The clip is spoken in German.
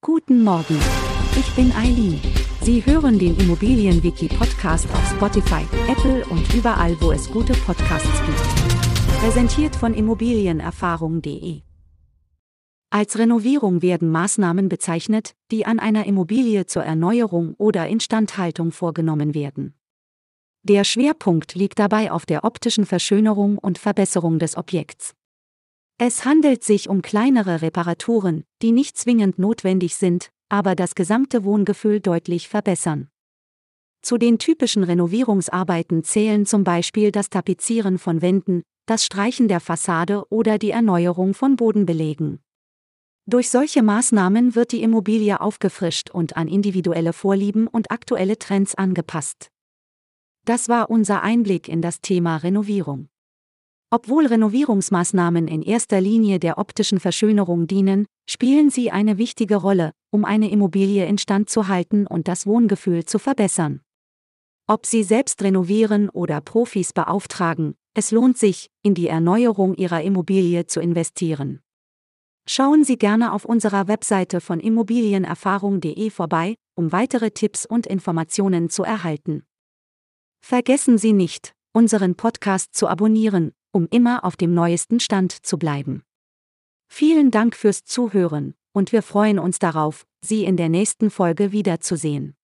Guten Morgen. Ich bin Eileen. Sie hören den Immobilienwiki-Podcast auf Spotify, Apple und überall, wo es gute Podcasts gibt. Präsentiert von Immobilienerfahrung.de. Als Renovierung werden Maßnahmen bezeichnet, die an einer Immobilie zur Erneuerung oder Instandhaltung vorgenommen werden. Der Schwerpunkt liegt dabei auf der optischen Verschönerung und Verbesserung des Objekts. Es handelt sich um kleinere Reparaturen, die nicht zwingend notwendig sind, aber das gesamte Wohngefühl deutlich verbessern. Zu den typischen Renovierungsarbeiten zählen zum Beispiel das Tapezieren von Wänden, das Streichen der Fassade oder die Erneuerung von Bodenbelegen. Durch solche Maßnahmen wird die Immobilie aufgefrischt und an individuelle Vorlieben und aktuelle Trends angepasst. Das war unser Einblick in das Thema Renovierung. Obwohl Renovierungsmaßnahmen in erster Linie der optischen Verschönerung dienen, spielen sie eine wichtige Rolle, um eine Immobilie instand zu halten und das Wohngefühl zu verbessern. Ob Sie selbst renovieren oder Profis beauftragen, es lohnt sich, in die Erneuerung Ihrer Immobilie zu investieren. Schauen Sie gerne auf unserer Webseite von immobilienerfahrung.de vorbei, um weitere Tipps und Informationen zu erhalten. Vergessen Sie nicht, unseren Podcast zu abonnieren, um immer auf dem neuesten Stand zu bleiben. Vielen Dank fürs Zuhören, und wir freuen uns darauf, Sie in der nächsten Folge wiederzusehen.